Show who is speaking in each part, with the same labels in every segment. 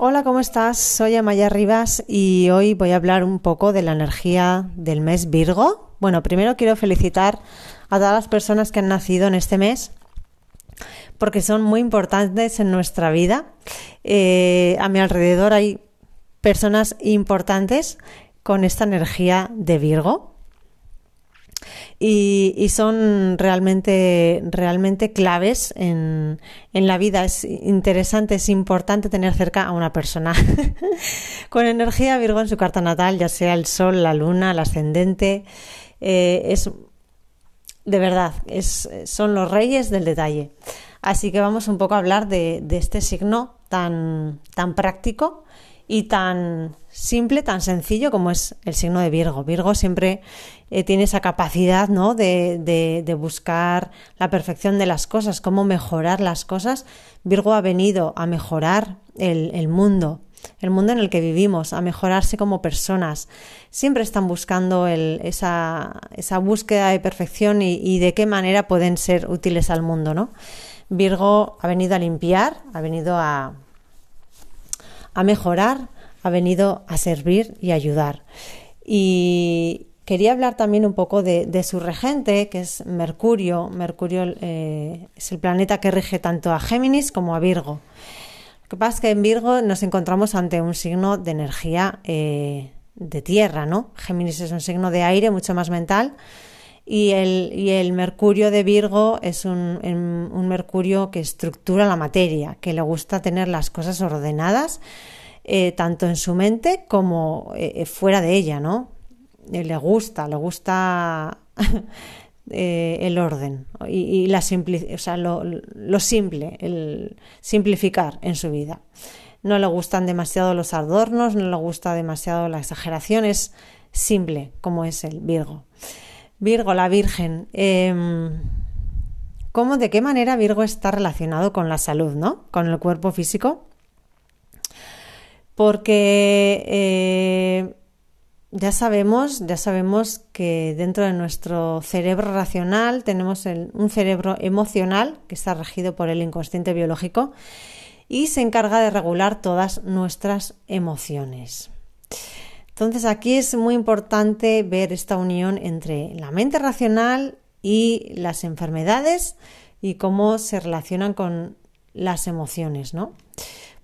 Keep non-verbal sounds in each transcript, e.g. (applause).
Speaker 1: Hola, ¿cómo estás? Soy Amaya Rivas y hoy voy a hablar un poco de la energía del mes Virgo. Bueno, primero quiero felicitar a todas las personas que han nacido en este mes porque son muy importantes en nuestra vida. Eh, a mi alrededor hay personas importantes con esta energía de Virgo y, son realmente, realmente claves en, en, la vida. Es interesante, es importante tener cerca a una persona (laughs) con energía Virgo en su carta natal, ya sea el Sol, la Luna, el ascendente. Eh, es de verdad, es, son los reyes del detalle. Así que vamos un poco a hablar de, de este signo tan, tan práctico y tan simple, tan sencillo como es el signo de Virgo. Virgo siempre eh, tiene esa capacidad ¿no? de, de, buscar la perfección de las cosas, cómo mejorar las cosas. Virgo ha venido a mejorar el, el mundo, el mundo en el que vivimos, a mejorarse como personas. Siempre están buscando el, esa, esa, búsqueda de perfección y, y, de qué manera pueden ser útiles al mundo, ¿no? Virgo ha venido a limpiar, ha venido a, a mejorar, ha venido a servir y ayudar. Y quería hablar también un poco de, su regente, que es Mercurio. Mercurio eh, es el planeta que rige tanto a Géminis como a Virgo. Lo que pasa es que en Virgo nos encontramos ante un signo de energía eh, de tierra, ¿no? Géminis es un signo de aire, mucho más mental. Y el, Mercurio de Virgo es un, un, Mercurio que estructura la materia, que le gusta tener las cosas ordenadas, eh, tanto en su mente como eh, fuera de ella, ¿no? Eh, le gusta, le gusta (laughs) el orden y, la o sea, lo, lo, simple, el simplificar en su vida. No le gustan demasiado los adornos, no le gusta demasiado la exageración, es simple como es el Virgo. Virgo, la Virgen. Em, ¿Cómo, de qué manera Virgo está relacionado con la salud, ¿no? Con el cuerpo físico. Porque eh, ya sabemos, ya sabemos que dentro de nuestro cerebro racional tenemos un cerebro emocional que está regido por el inconsciente biológico y se encarga de regular todas nuestras emociones. Entonces aquí es muy importante ver esta unión entre la mente racional y las enfermedades y cómo se relacionan con las emociones, ¿no?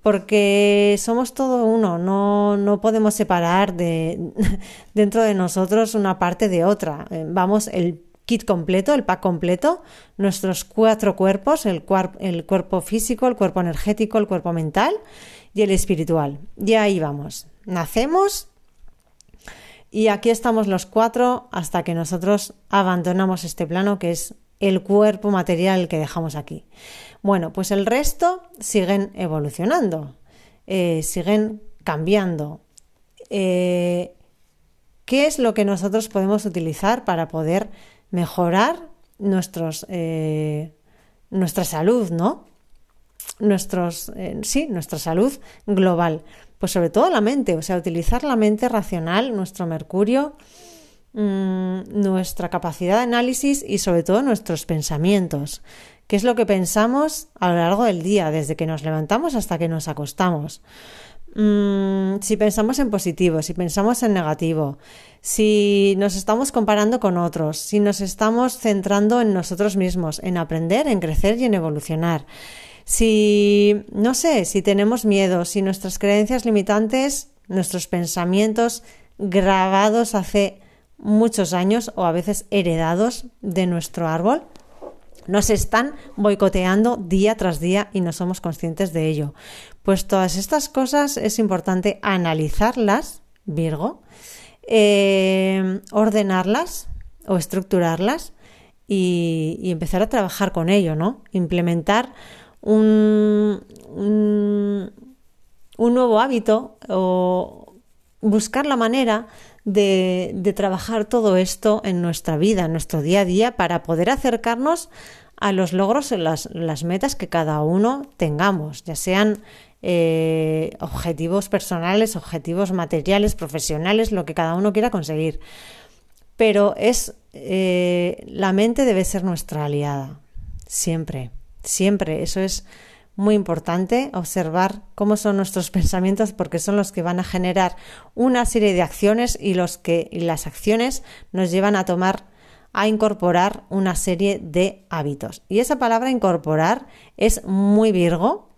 Speaker 1: Porque somos todo uno, no, no podemos separar de, (laughs) dentro de nosotros una parte de otra. Eh, vamos, el kit completo, el pack completo, nuestros cuatro cuerpos, el, el cuerpo físico, el cuerpo energético, el cuerpo mental y el espiritual. Y ahí vamos. Nacemos y aquí estamos los cuatro hasta que nosotros abandonamos este plano que es el cuerpo material que dejamos aquí. Bueno, pues el resto siguen evolucionando, eh, siguen cambiando. Eh, ¿Qué es lo que nosotros podemos utilizar para poder mejorar eh, nuestra salud, ¿no? Nuestros, sí, nuestra salud global pues sobre todo la mente, o sea, utilizar la mente racional, nuestro mercurio, mm, nuestra capacidad de análisis y sobre todo nuestros pensamientos. ¿Qué es lo que pensamos a lo largo del día, desde que nos levantamos hasta que nos acostamos? Mm, si pensamos en positivo, si pensamos en negativo, si nos estamos comparando con otros, si nos estamos centrando en nosotros mismos, en aprender, en crecer y en evolucionar. Si, no sé, si tenemos miedo, si nuestras creencias limitantes, nuestros pensamientos grabados hace muchos años o a veces heredados de nuestro árbol, nos están boicoteando día tras día y no somos conscientes de ello. Pues todas estas cosas es importante analizarlas, Virgo, eh, ordenarlas o estructurarlas y, y empezar a trabajar con ello, ¿no? Implementar un, un, nuevo hábito o buscar la manera de, de, trabajar todo esto en nuestra vida, en nuestro día a día, para poder acercarnos a los logros, las, las metas que cada uno tengamos, ya sean eh, objetivos personales, objetivos materiales, profesionales, lo que cada uno quiera conseguir. Pero es eh, la mente debe ser nuestra aliada, siempre. Siempre, eso es muy importante observar cómo son nuestros (laughs) pensamientos porque son los que van a generar una serie de acciones y los que las acciones nos llevan a tomar a incorporar una serie de hábitos. Y esa palabra incorporar es muy virgo.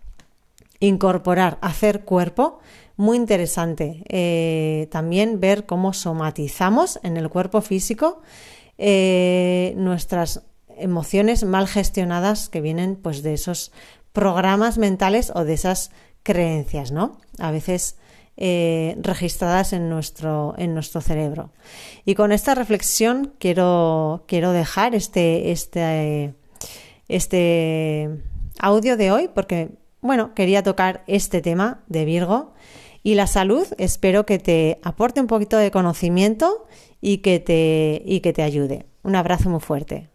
Speaker 1: Incorporar, hacer cuerpo, muy interesante. Eh, también ver cómo somatizamos en el cuerpo físico eh, nuestras emociones mal gestionadas que vienen pues de esos programas mentales o de esas creencias, ¿no? A veces eh, registradas en nuestro, en nuestro cerebro. Y con esta reflexión quiero, quiero dejar este, este, este audio de hoy porque, bueno, quería tocar este tema de Virgo y la salud. Espero que te aporte un poquito de conocimiento y que te, y que te ayude. Un abrazo muy fuerte.